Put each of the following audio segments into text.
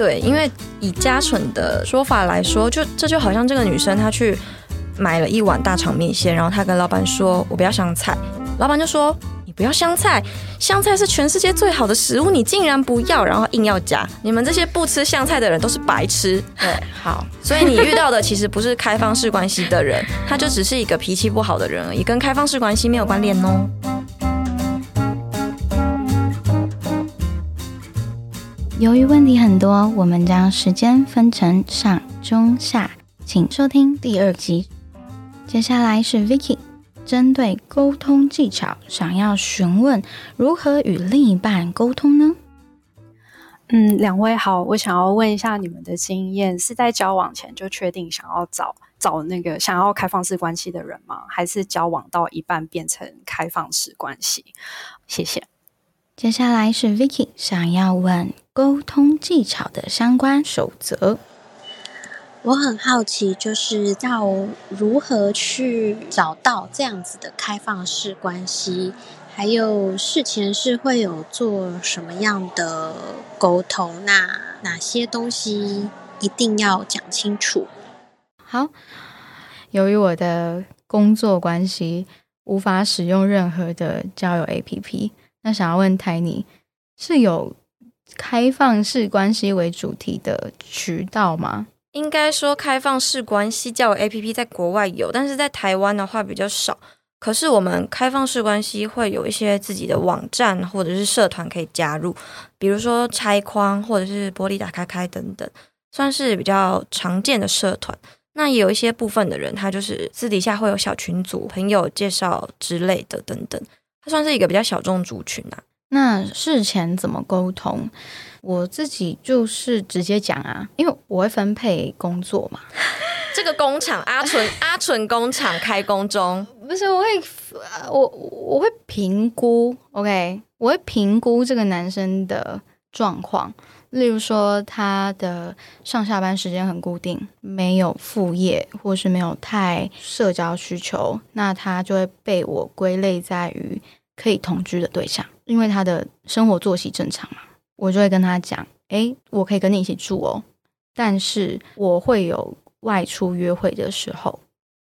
对，因为以嘉纯的说法来说，就这就好像这个女生她去买了一碗大肠面线，然后她跟老板说：“我不要香菜。”老板就说：“你不要香菜，香菜是全世界最好的食物，你竟然不要，然后硬要加。你们这些不吃香菜的人都是白痴。”对，好，所以你遇到的其实不是开放式关系的人，他就只是一个脾气不好的人而已，跟开放式关系没有关联哦。由于问题很多，我们将时间分成上、中、下，请收听第二集。接下来是 Vicky，针对沟通技巧，想要询问如何与另一半沟通呢？嗯，两位好，我想要问一下你们的经验，是在交往前就确定想要找找那个想要开放式关系的人吗？还是交往到一半变成开放式关系？谢谢。接下来是 Vicky 想要问沟通技巧的相关守则。我很好奇，就是要如何去找到这样子的开放式关系，还有事前是会有做什么样的沟通？那哪些东西一定要讲清楚？好，由于我的工作关系，无法使用任何的交友 APP。那想要问台尼，是有开放式关系为主题的渠道吗？应该说，开放式关系交友 A P P 在国外有，但是在台湾的话比较少。可是我们开放式关系会有一些自己的网站或者是社团可以加入，比如说拆框或者是玻璃打开开等等，算是比较常见的社团。那也有一些部分的人，他就是私底下会有小群组、朋友介绍之类的等等。它算是一个比较小众族群啊。那事前怎么沟通？我自己就是直接讲啊，因为我会分配工作嘛。这个工厂阿纯阿纯工厂开工中，不是我会我我会评估，OK，我会评估这个男生的状况。例如说，他的上下班时间很固定，没有副业，或是没有太社交需求，那他就会被我归类在于可以同居的对象，因为他的生活作息正常嘛。我就会跟他讲，诶，我可以跟你一起住哦，但是我会有外出约会的时候，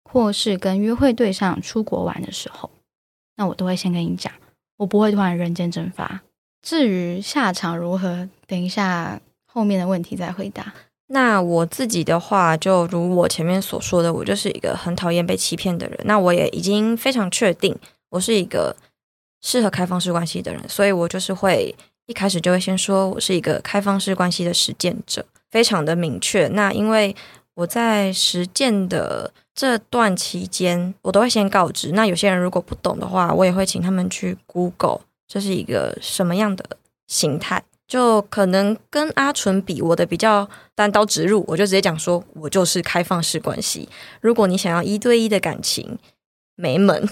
或是跟约会对象出国玩的时候，那我都会先跟你讲，我不会突然人间蒸发。至于下场如何，等一下后面的问题再回答。那我自己的话，就如我前面所说的，我就是一个很讨厌被欺骗的人。那我也已经非常确定，我是一个适合开放式关系的人，所以我就是会一开始就会先说我是一个开放式关系的实践者，非常的明确。那因为我在实践的这段期间，我都会先告知。那有些人如果不懂的话，我也会请他们去 Google。这是一个什么样的形态？就可能跟阿纯比，我的比较单刀直入，我就直接讲说，我就是开放式关系。如果你想要一对一的感情，没门。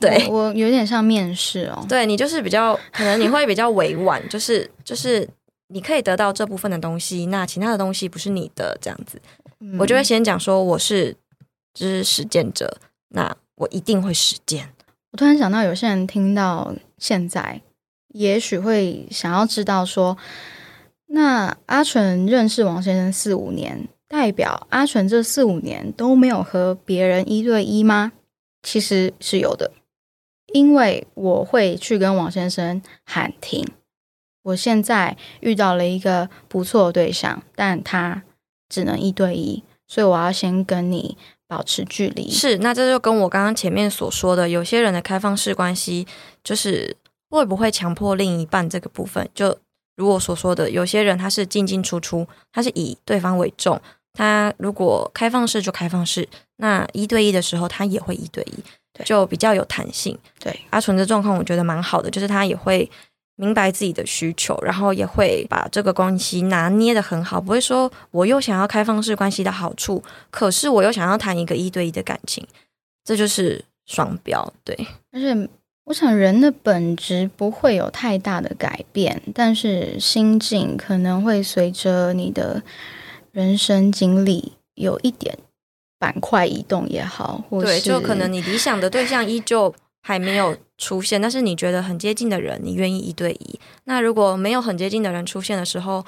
对我有点像面试哦。对你就是比较可能你会比较委婉，就是就是你可以得到这部分的东西，那其他的东西不是你的这样子。我就会先讲说我是知实践者，那我一定会实践。我突然想到，有些人听到现在，也许会想要知道说，那阿纯认识王先生四五年，代表阿纯这四五年都没有和别人一对一吗？其实是有的，因为我会去跟王先生喊停。我现在遇到了一个不错的对象，但他只能一对一，所以我要先跟你。保持距离是，那这就跟我刚刚前面所说的，有些人的开放式关系就是会不会强迫另一半这个部分，就如我所说的，有些人他是进进出出，他是以对方为重，他如果开放式就开放式，那一对一的时候他也会一对一，对就比较有弹性。对阿纯的状况，我觉得蛮好的，就是他也会。明白自己的需求，然后也会把这个关系拿捏的很好，不会说我又想要开放式关系的好处，可是我又想要谈一个一对一的感情，这就是双标。对，而且我想人的本质不会有太大的改变，但是心境可能会随着你的人生经历有一点板块移动也好，或对，就可能你理想的对象依旧。还没有出现，但是你觉得很接近的人，你愿意一对一。那如果没有很接近的人出现的时候，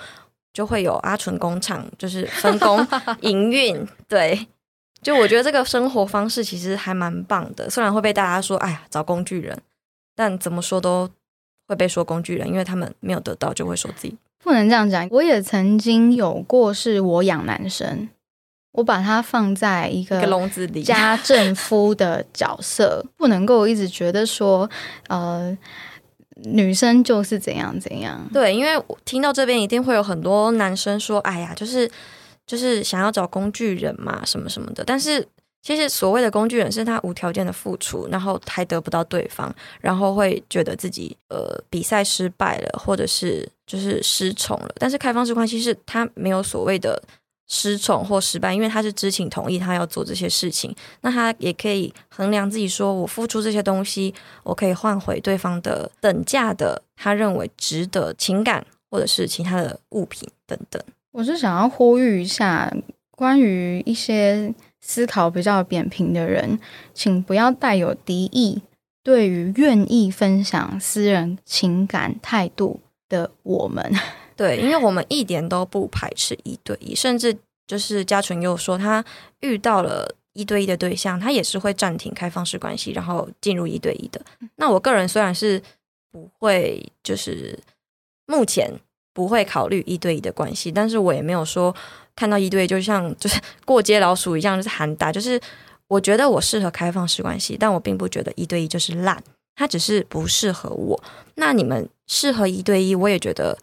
就会有阿纯工厂，就是分工 营运。对，就我觉得这个生活方式其实还蛮棒的，虽然会被大家说，哎呀，找工具人，但怎么说都会被说工具人，因为他们没有得到，就会说自己不能这样讲。我也曾经有过，是我养男生，我把他放在一个笼子里。家政夫的角色，不能够一直觉得说，呃，女生就是怎样怎样。对，因为我听到这边一定会有很多男生说：“哎呀，就是就是想要找工具人嘛，什么什么的。”但是其实所谓的工具人是他无条件的付出，然后还得不到对方，然后会觉得自己呃比赛失败了，或者是就是失宠了。但是开放式关系是他没有所谓的失宠或失败，因为他是知情同意他要做这些事情，那他也可以衡量自己说，我付出这些东西，我可以换回对方的等价的他认为值得情感或者是其他的物品等等。我是想要呼吁一下，关于一些思考比较扁平的人，请不要带有敌意，对于愿意分享私人情感态度的我们。对，因为我们一点都不排斥一对一，甚至就是嘉纯又说，他遇到了一对一的对象，他也是会暂停开放式关系，然后进入一对一的。那我个人虽然是不会，就是目前不会考虑一对一的关系，但是我也没有说看到一对就像就是过街老鼠一样，就是喊打。就是我觉得我适合开放式关系，但我并不觉得一对一就是烂，它只是不适合我。那你们适合一对一，我也觉得。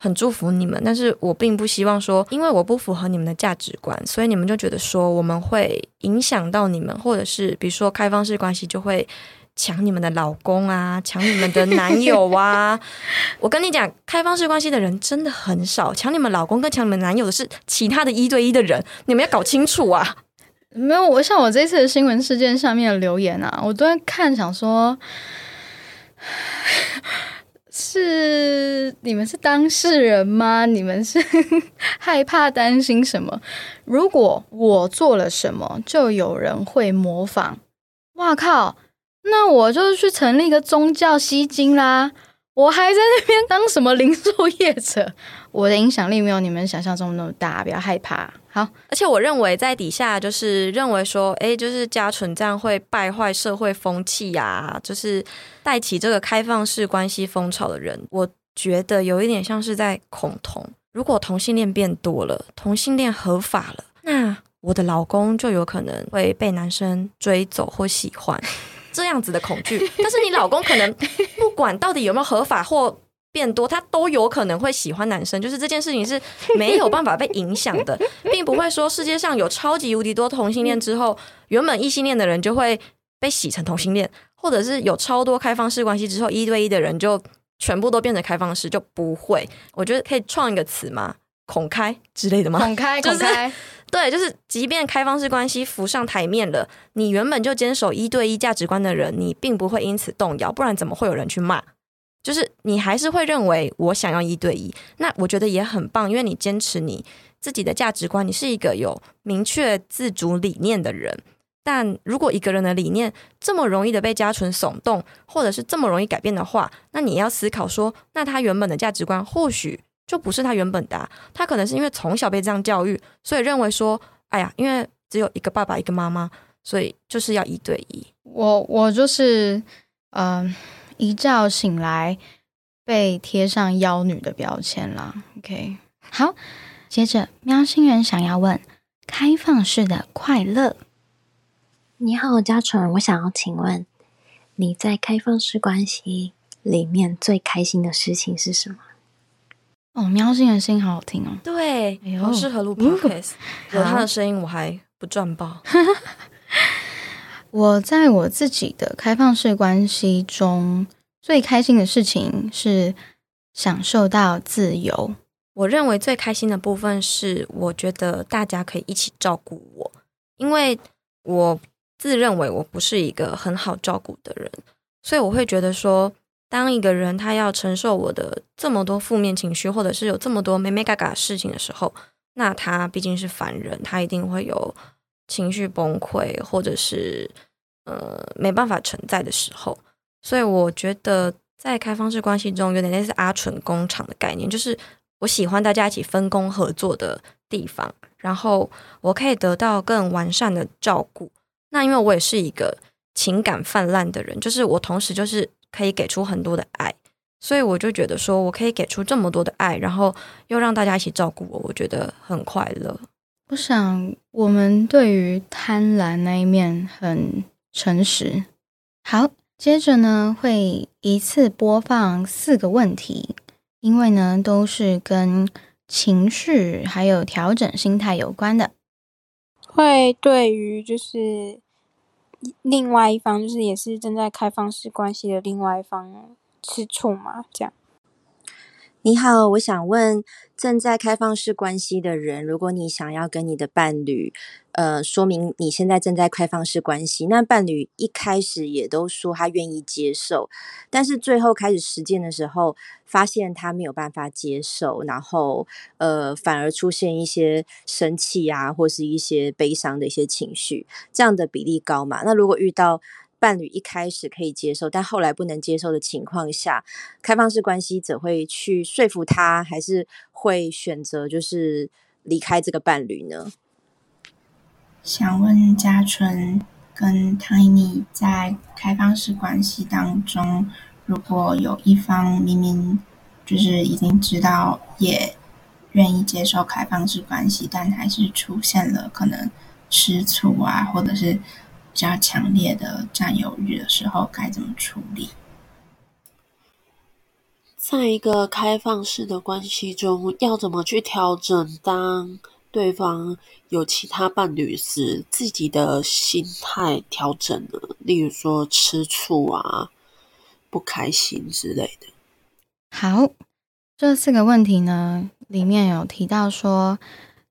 很祝福你们，但是我并不希望说，因为我不符合你们的价值观，所以你们就觉得说我们会影响到你们，或者是比如说开放式关系就会抢你们的老公啊，抢你们的男友啊。我跟你讲，开放式关系的人真的很少，抢你们老公跟抢你们男友的是其他的一对一的人，你们要搞清楚啊。没有，我像我这次的新闻事件下面的留言啊，我都在看，想说。是你们是当事人吗？你们是 害怕担心什么？如果我做了什么，就有人会模仿。哇靠！那我就去成立一个宗教吸金啦！我还在那边当什么零售业者？我的影响力没有你们想象中那么大，不要害怕。好，而且我认为在底下就是认为说，哎，就是家纯这样会败坏社会风气呀，就是带起这个开放式关系风潮的人，我觉得有一点像是在恐同。如果同性恋变多了，同性恋合法了，那我的老公就有可能会被男生追走或喜欢，这样子的恐惧。但是你老公可能不管到底有没有合法或。变多，他都有可能会喜欢男生，就是这件事情是没有办法被影响的，并不会说世界上有超级无敌多同性恋之后，原本异性恋的人就会被洗成同性恋，或者是有超多开放式关系之后，一对一的人就全部都变成开放式，就不会。我觉得可以创一个词吗？孔开之类的吗？孔开，孔开，对，就是即便开放式关系浮上台面了，你原本就坚守一对一价值观的人，你并不会因此动摇，不然怎么会有人去骂？就是你还是会认为我想要一对一，那我觉得也很棒，因为你坚持你自己的价值观，你是一个有明确自主理念的人。但如果一个人的理念这么容易的被家纯耸动，或者是这么容易改变的话，那你要思考说，那他原本的价值观或许就不是他原本的，他可能是因为从小被这样教育，所以认为说，哎呀，因为只有一个爸爸一个妈妈，所以就是要一对一。我我就是嗯。一觉醒来，被贴上妖女的标签了。OK，好，接着喵星人想要问：开放式的快乐。你好，嘉纯，我想要请问你在开放式关系里面最开心的事情是什么？哦，喵星人声音好好听哦，对，好适合录 Podcast，有他的声音我还不赚爆。我在我自己的开放式关系中，最开心的事情是享受到自由。我认为最开心的部分是，我觉得大家可以一起照顾我，因为我自认为我不是一个很好照顾的人，所以我会觉得说，当一个人他要承受我的这么多负面情绪，或者是有这么多没没嘎嘎事情的时候，那他毕竟是凡人，他一定会有。情绪崩溃，或者是呃没办法承载的时候，所以我觉得在开放式关系中有点类似阿纯工厂的概念，就是我喜欢大家一起分工合作的地方，然后我可以得到更完善的照顾。那因为我也是一个情感泛滥的人，就是我同时就是可以给出很多的爱，所以我就觉得说我可以给出这么多的爱，然后又让大家一起照顾我，我觉得很快乐。我想我们对于贪婪那一面很诚实。好，接着呢会一次播放四个问题。因为呢，都是跟情绪还有调整心态有关的，会对于就是另外一方，就是也是正在开放式关系的另外一方吃醋嘛？这样。你好，我想问正在开放式关系的人，如果你想要跟你的伴侣，呃，说明你现在正在开放式关系，那伴侣一开始也都说他愿意接受，但是最后开始实践的时候，发现他没有办法接受，然后呃，反而出现一些生气啊，或是一些悲伤的一些情绪，这样的比例高嘛？那如果遇到伴侣一开始可以接受，但后来不能接受的情况下，开放式关系者会去说服他，还是会选择就是离开这个伴侣呢？想问嘉纯跟汤妮妮在开放式关系当中，如果有一方明明就是已经知道也愿意接受开放式关系，但还是出现了可能吃醋啊，或者是。比较强烈的占有欲的时候该怎么处理？在一个开放式的关系中，要怎么去调整？当对方有其他伴侣时，自己的心态调整呢？例如说吃醋啊、不开心之类的。好，这四个问题呢，里面有提到说，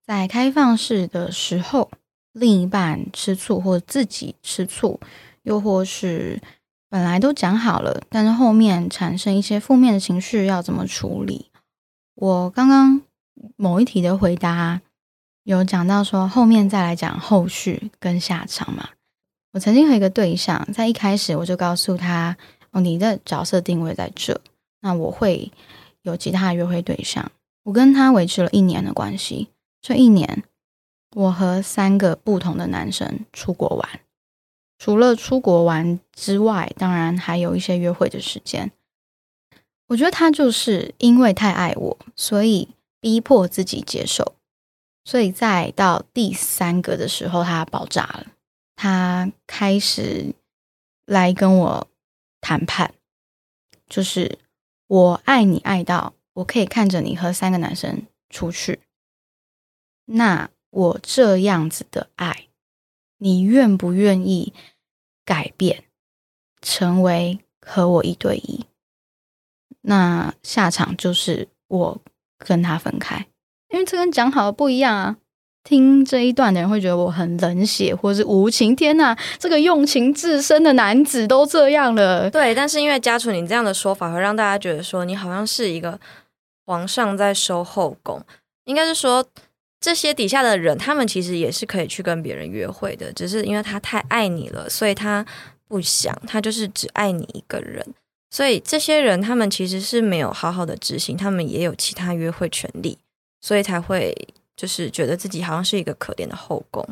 在开放式的时候。另一半吃醋，或者自己吃醋，又或是本来都讲好了，但是后面产生一些负面的情绪，要怎么处理？我刚刚某一题的回答有讲到说，后面再来讲后续跟下场嘛。我曾经和一个对象在一开始我就告诉他，哦，你的角色定位在这，那我会有其他约会对象。我跟他维持了一年的关系，这一年。我和三个不同的男生出国玩，除了出国玩之外，当然还有一些约会的时间。我觉得他就是因为太爱我，所以逼迫自己接受。所以在到第三个的时候，他爆炸了，他开始来跟我谈判，就是我爱你爱到我可以看着你和三个男生出去，那。我这样子的爱，你愿不愿意改变，成为和我一对一？那下场就是我跟他分开，因为这跟讲好的不一样啊！听这一段的人会觉得我很冷血，或是无情。天呐，这个用情至深的男子都这样了。对，但是因为家楚你这样的说法，会让大家觉得说你好像是一个皇上在收后宫，应该是说。这些底下的人，他们其实也是可以去跟别人约会的，只是因为他太爱你了，所以他不想，他就是只爱你一个人。所以这些人，他们其实是没有好好的执行，他们也有其他约会权利，所以才会就是觉得自己好像是一个可怜的后宫。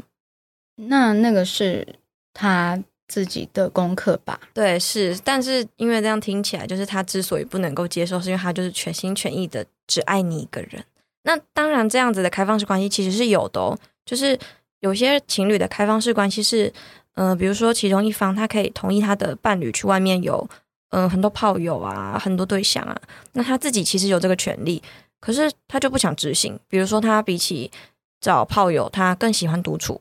那那个是他自己的功课吧？对，是。但是因为这样听起来，就是他之所以不能够接受，是因为他就是全心全意的只爱你一个人。那当然，这样子的开放式关系其实是有的哦。就是有些情侣的开放式关系是，嗯，比如说其中一方他可以同意他的伴侣去外面有，嗯，很多炮友啊，很多对象啊。那他自己其实有这个权利，可是他就不想执行。比如说，他比起找炮友，他更喜欢独处，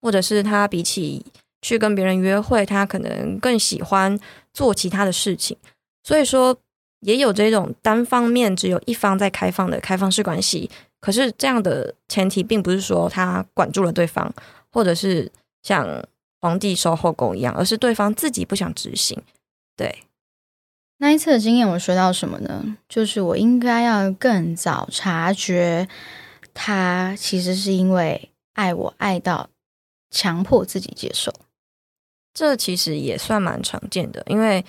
或者是他比起去跟别人约会，他可能更喜欢做其他的事情。所以说。也有这种单方面只有一方在开放的开放式关系，可是这样的前提并不是说他管住了对方，或者是像皇帝收后宫一样，而是对方自己不想执行。对，那一次的经验，我学到什么呢？就是我应该要更早察觉，他其实是因为爱我爱到强迫自己接受。这其实也算蛮常见的，因为。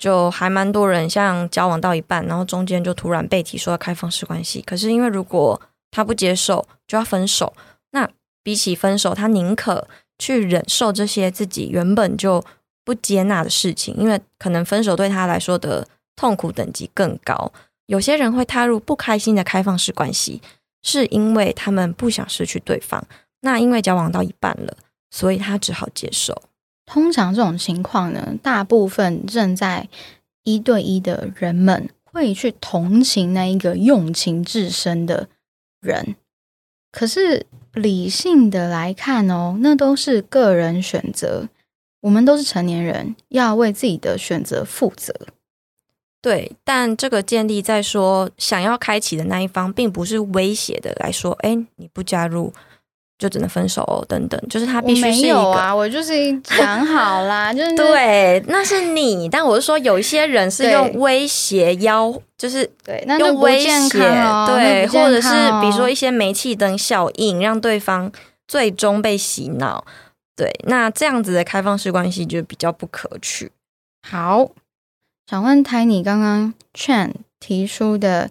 就还蛮多人像交往到一半，然后中间就突然被提说要开放式关系，可是因为如果他不接受，就要分手。那比起分手，他宁可去忍受这些自己原本就不接纳的事情，因为可能分手对他来说的痛苦等级更高。有些人会踏入不开心的开放式关系，是因为他们不想失去对方。那因为交往到一半了，所以他只好接受。通常这种情况呢，大部分正在一对一的人们会去同情那一个用情至深的人。可是理性的来看哦，那都是个人选择。我们都是成年人，要为自己的选择负责。对，但这个建立在说想要开启的那一方，并不是威胁的来说，哎，你不加入就只能分手哦，等等，就是他必须是一个啊，我就是讲好啦，就是对，那是你，但我是说有一些人是用威胁要，就是对，那用威胁，对，或者是比如说一一些煤气灯效应，让对方最终被洗脑，对，那这样子的开放式关系就比较不可取。好。想问 Tiny，刚刚 Chan 提出的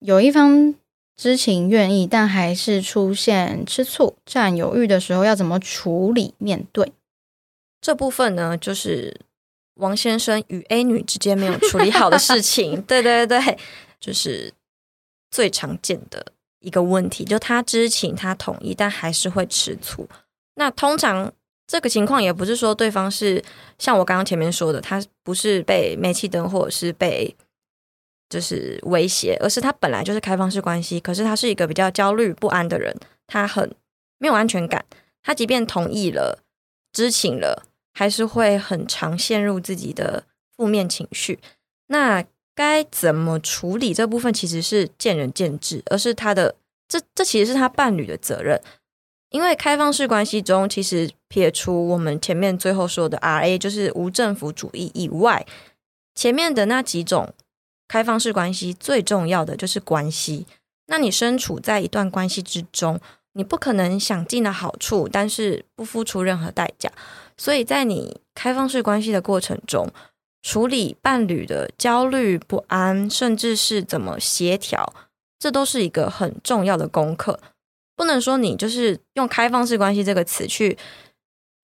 有一方知情愿意，但还是出现吃醋、占有欲的时候，要怎么处理面对这部分呢？就是王先生与 A 女之间没有处理好的事情。对对对，就是最常见的一个问题，就他知情，他同意，但还是会吃醋。那通常。这个情况也不是说对方是像我刚刚前面说的，他不是被煤气灯或者是被就是威胁，而是他本来就是开放式关系，可是他是一个比较焦虑不安的人，他很没有安全感，他即便同意了、知情了，还是会很常陷入自己的负面情绪。那该怎么处理这部分，其实是见仁见智，而是他的这这其实是他伴侣的责任。因为开放式关系中，其实撇除我们前面最后说的 R A，就是无政府主义以外，前面的那几种开放式关系，最重要的就是关系。那你身处在一段关系之中，你不可能想尽了好处，但是不付出任何代价。所以在你开放式关系的过程中，处理伴侣的焦虑不安，甚至是怎么协调，这都是一个很重要的功课。不能说你就是用开放式关系这个词去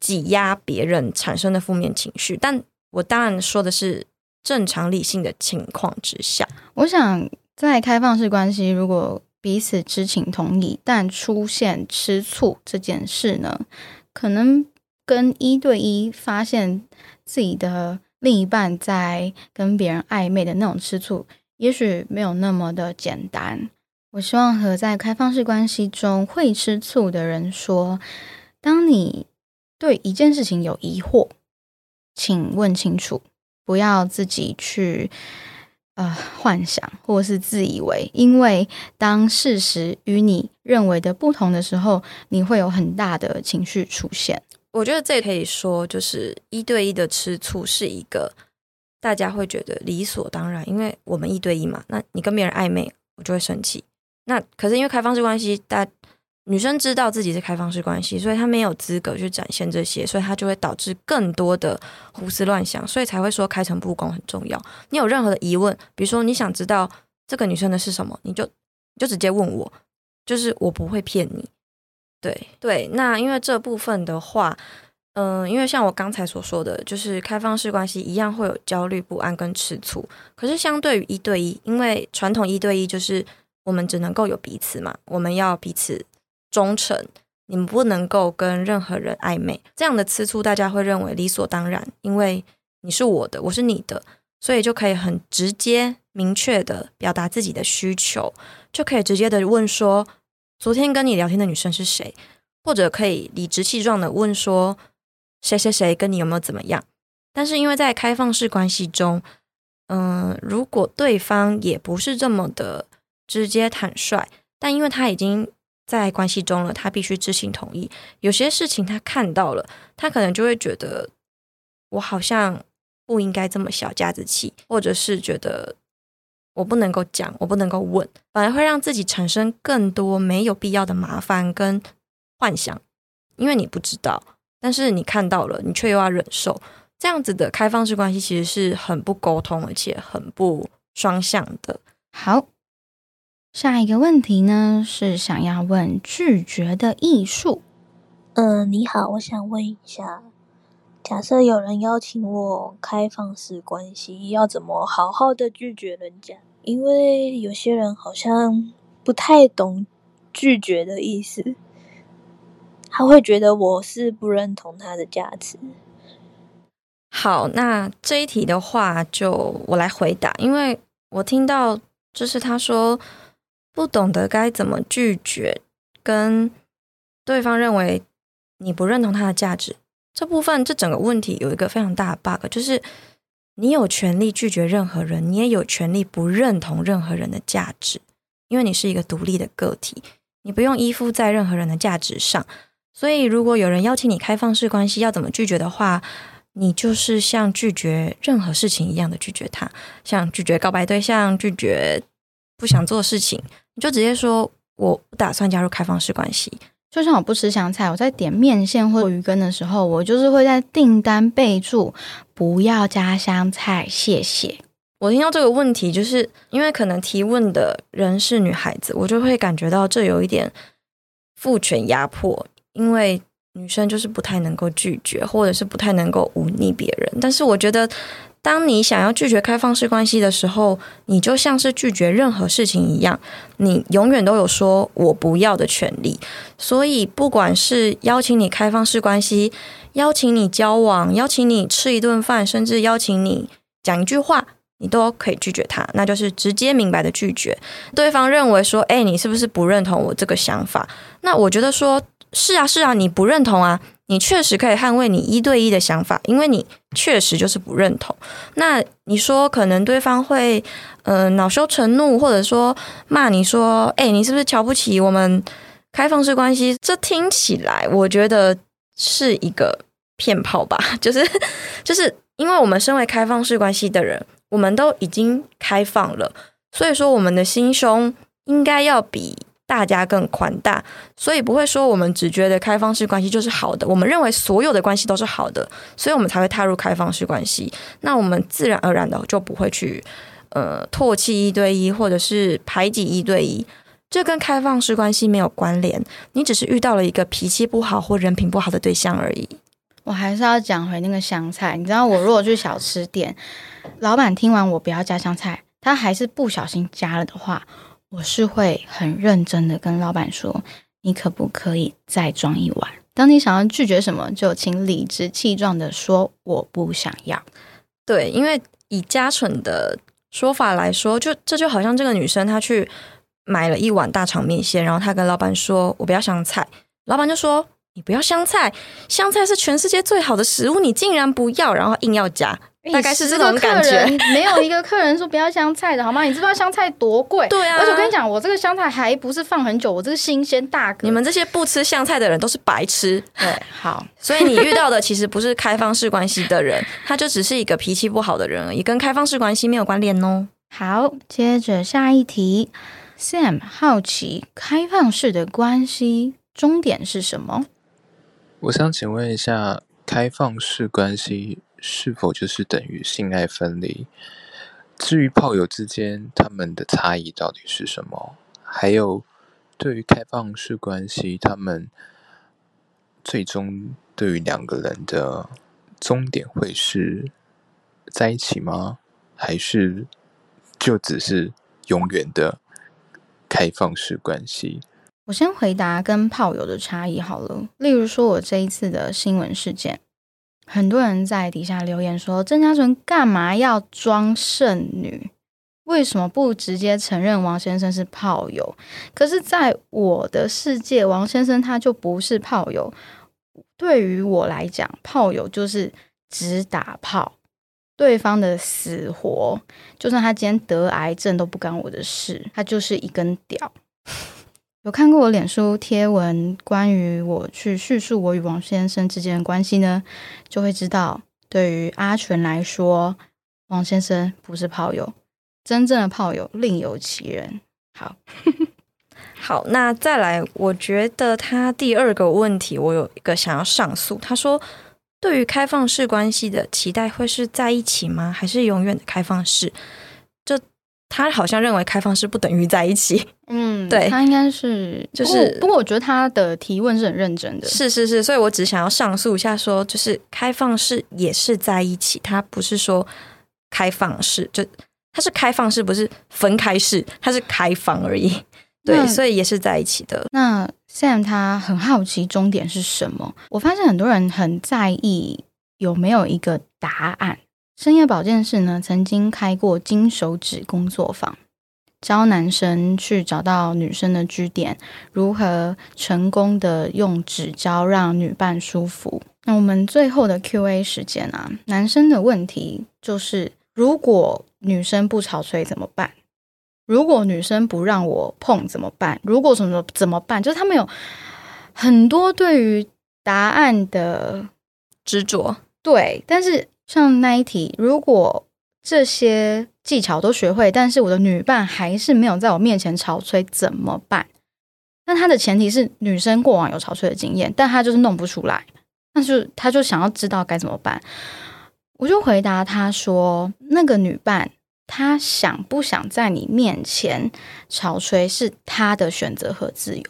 挤压别人产生的负面情绪，但我当然说的是正常理性的情况之下。我想在开放式关系，如果彼此知情同意，但出现吃醋这件事呢，可能跟一对一发现自己的另一半在跟别人暧昧的那种吃醋，也许没有那么的简单。我希望和在开放式关系中会吃醋的人说：当你对一件事情有疑惑，请问清楚，不要自己去呃幻想或是自以为，因为当事实与你认为的不同的时候，你会有很大的情绪出现。我觉得这可以说，就是一对一的吃醋是一个大家会觉得理所当然，因为我们一对一嘛，那你跟别人暧昧，我就会生气。那可是因为开放式关系，大女生知道自己是开放式关系，所以她没有资格去展现这些，所以她就会导致更多的胡思乱想，所以才会说开诚布公很重要。你有任何的疑问，比如说你想知道这个女生的是什么，你就就直接问我，就是我不会骗你。对对，那因为这部分的话，嗯，因为像我刚才所说的，就是开放式关系一样会有焦虑不安跟吃醋，可是相对于一对一，因为传统一对一就是。我们只能够有彼此嘛，我们要彼此忠诚，你们不能够跟任何人暧昧。这样的吃醋，大家会认为理所当然，因为你是我的，我是你的，所以就可以很直接、明确的表达自己的需求，就可以直接的问说：昨天跟你聊天的女生是谁？或者可以理直气壮的问说：谁谁谁跟你有没有怎么样？但是因为在开放式关系中，嗯，如果对方也不是这么的。直接坦率，但因为他已经在关系中了，他必须知情同意。有些事情他看到了，他可能就会觉得我好像不应该这么小家子气，或者是觉得我不能够讲，我不能够问，反而会让自己产生更多没有必要的麻烦跟幻想。因为你不知道，但是你看到了，你却又要忍受，这样子的开放式关系其实是很不沟通，而且很不双向的。好，下一个问题呢是想要问拒绝的艺术。嗯，你好，我想问一下，假设有人邀请我开放式关系，要怎么好好的拒绝人家？因为有些人好像不太懂拒绝的意思，他会觉得我是不认同他的价值。好，那这一题的话，就我来回答，因为我听到就是他说不懂得该怎么拒绝，跟对方认为。你不认同他的价值这部分，这整个问题有一个非常大的 bug，就是你有权利拒绝任何人，你也有权利不认同任何人的价值，因为你是一个独立的个体，你不用依附在任何人的价值上。所以，如果有人邀请你开放式关系，要怎么拒绝的话，你就是像拒绝任何事情一样的拒绝他，像拒绝告白对象，拒绝不想做事情，你就直接说我不打算加入开放式关系。就像我不吃香菜，我在点面线或鱼羹的时候，我就是会在订单备注不要加香菜，谢谢。我听到这个问题，就是因为可能提问的人是女孩子，我就会感觉到这有一点父权压迫，因为女生就是不太能够拒绝，或者是不太能够忤逆别人。但是我觉得。当你想要拒绝开放式关系的时候，你就像是拒绝任何事情一样，你永远都有说我不要的权利。所以，不管是邀请你开放式关系，邀请你交往，邀请你吃一顿饭，甚至邀请你讲一句话，你都可以拒绝他，那就是直接明白的拒绝。对方认为说，哎，你是不是不认同我这个想法？那我觉得说，是啊，是啊，你不认同啊。你确实可以捍卫你一对一的想法，因为你确实就是不认同。那你说可能对方会呃恼羞成怒，或者说骂你说，哎，你是不是瞧不起我们开放式关系？这听起来我觉得是一个骗炮吧，就是就是因为我们身为开放式关系的人，我们都已经开放了，所以说我们的心胸应该要比。大家更宽大，所以不会说我们只觉得开放式关系就是好的。我们认为所有的关系都是好的，所以我们才会踏入开放式关系。那我们自然而然的就不会去呃唾弃一对一，或者是排挤一对一。这跟开放式关系没有关联，你只是遇到了一个脾气不好或人品不好的对象而已。我还是要讲回那个香菜，你知道，我如果去小吃店，老板听完我不要加香菜，他还是不小心加了的话。我是会很认真的跟老板说，你可不可以再装一碗？当你想要拒绝什么，就请理直气壮的说我不想要。对，因为以嘉纯的说法来说，就这就好像这个女生她去买了一碗大肠面线，然后她跟老板说我不要香菜，老板就说你不要香菜，香菜是全世界最好的食物，你竟然不要，然后硬要加。大概是这种感觉，没有一个客人说不要香菜的好吗？你知道香菜多贵？对啊，而且我跟你讲，我这个香菜还不是放很久，我这个新鲜大哥。你们这些不吃香菜的人都是白痴。对，好，所以你遇到的其实不是开放式关系的人，他就只是一个脾气不好的人而已，跟开放式关系没有关联哦。好，接着下一题，Sam 好奇开放式的关系终点是什么？我想请问一下，开放式关系。是否就是等于性爱分离？至于炮友之间，他们的差异到底是什么？还有，对于开放式关系，他们最终对于两个人的终点会是在一起吗？还是就只是永远的开放式关系？我先回答跟炮友的差异好了。例如说，我这一次的新闻事件。很多人在底下留言说：“郑嘉纯干嘛要装剩女？为什么不直接承认王先生是炮友？”可是，在我的世界，王先生他就不是炮友。对于我来讲，炮友就是只打炮，对方的死活，就算他今天得癌症都不干我的事，他就是一根屌。有看过我脸书贴文，关于我去叙述我与王先生之间的关系呢，就会知道，对于阿全来说，王先生不是炮友，真正的炮友另有其人。好，好，那再来，我觉得他第二个问题，我有一个想要上诉。他说，对于开放式关系的期待会是在一起吗？还是永远的开放式？就他好像认为开放式不等于在一起。嗯，对他应该是就是不过不过我觉得他的提问是很认真的。是是是，所以我只想要上诉一下说就是开放式也是在一起，他不是说开放式，就它是开放式，不是分开式，它是开放而已。对，所以也是在一起的。那 Sam 他很好奇终点是什么。我发现很多人很在意有没有一个答案。深夜保健室呢，曾经开过金手指工作坊，教男生去找到女生的据点，如何成功的用指交让女伴舒服。那我们最后的 Q&A 时间啊，男生的问题就是：如果女生不潮吹怎么办？如果女生不让我碰怎么办？如果什么怎么办？就是他们有很多对于答案的执着，对。但是像那一题，如果这些技巧都学会，但是我的女伴还是没有在我面前潮吹，怎么办？那他的前提是女生过往有潮吹的经验，但他就是弄不出来，那就他就想要知道该怎么办。我就回答他说，那个女伴。她想不想在你面前潮吹是她的选择和自由。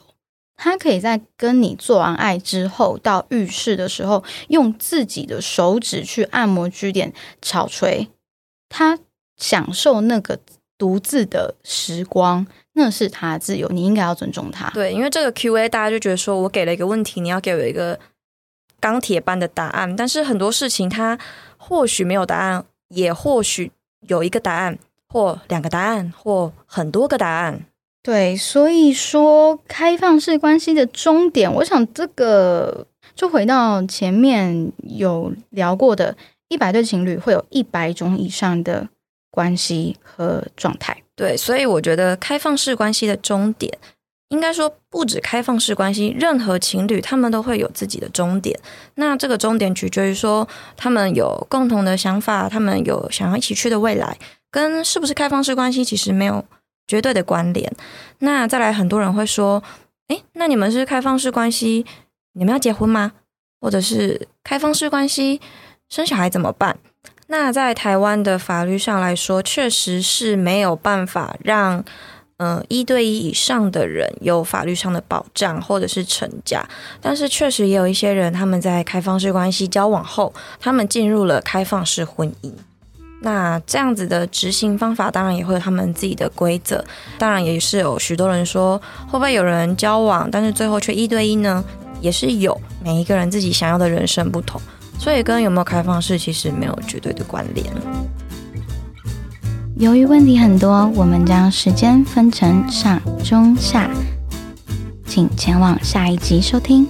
他可以在跟你做完爱之后，到浴室的时候，用自己的手指去按摩据点潮吹。他享受那个独自的时光，那是他的自由，你应该要尊重他。对，因为这个 Q&A 大家就觉得说我给了一个问题，你要给我一个钢铁般的答案，但是很多事情它或许没有答案，也或许。有一个答案，或两个答案，或很多个答案。对，所以说开放式关系的终点，我想这个就回到前面有聊过的，一百对情侣会有一百种以上的关系和状态。对，所以我觉得开放式关系的终点，应该说不止开放式关系，任何情侣他们都会有自己的终点。那这个终点取决于说他们有共同的想法，他们有想要一起去的未来，跟是不是开放式关系其实没有绝对的关联。那再来，很多人会说，诶，那你们是开放式关系，你们要结婚吗？或者是开放式关系生小孩怎么办？那在台湾的法律上来说，确实是没有办法让。嗯，一对一以上的人有法律上的保障或者是成家，但是确实也有一些人，他们在开放式关系交往后，他们进入了开放式婚姻。那这样子的执行方法，当然也会有他们自己的规则。当然也是有许多人说，会不会有人交往，但是最后却一对一呢？也是有，每一个人自己想要的人生不同，所以跟有没有开放式其实没有绝对的关联。由于问题很多，我们将时间分成上、中、下，请前往下一集收听。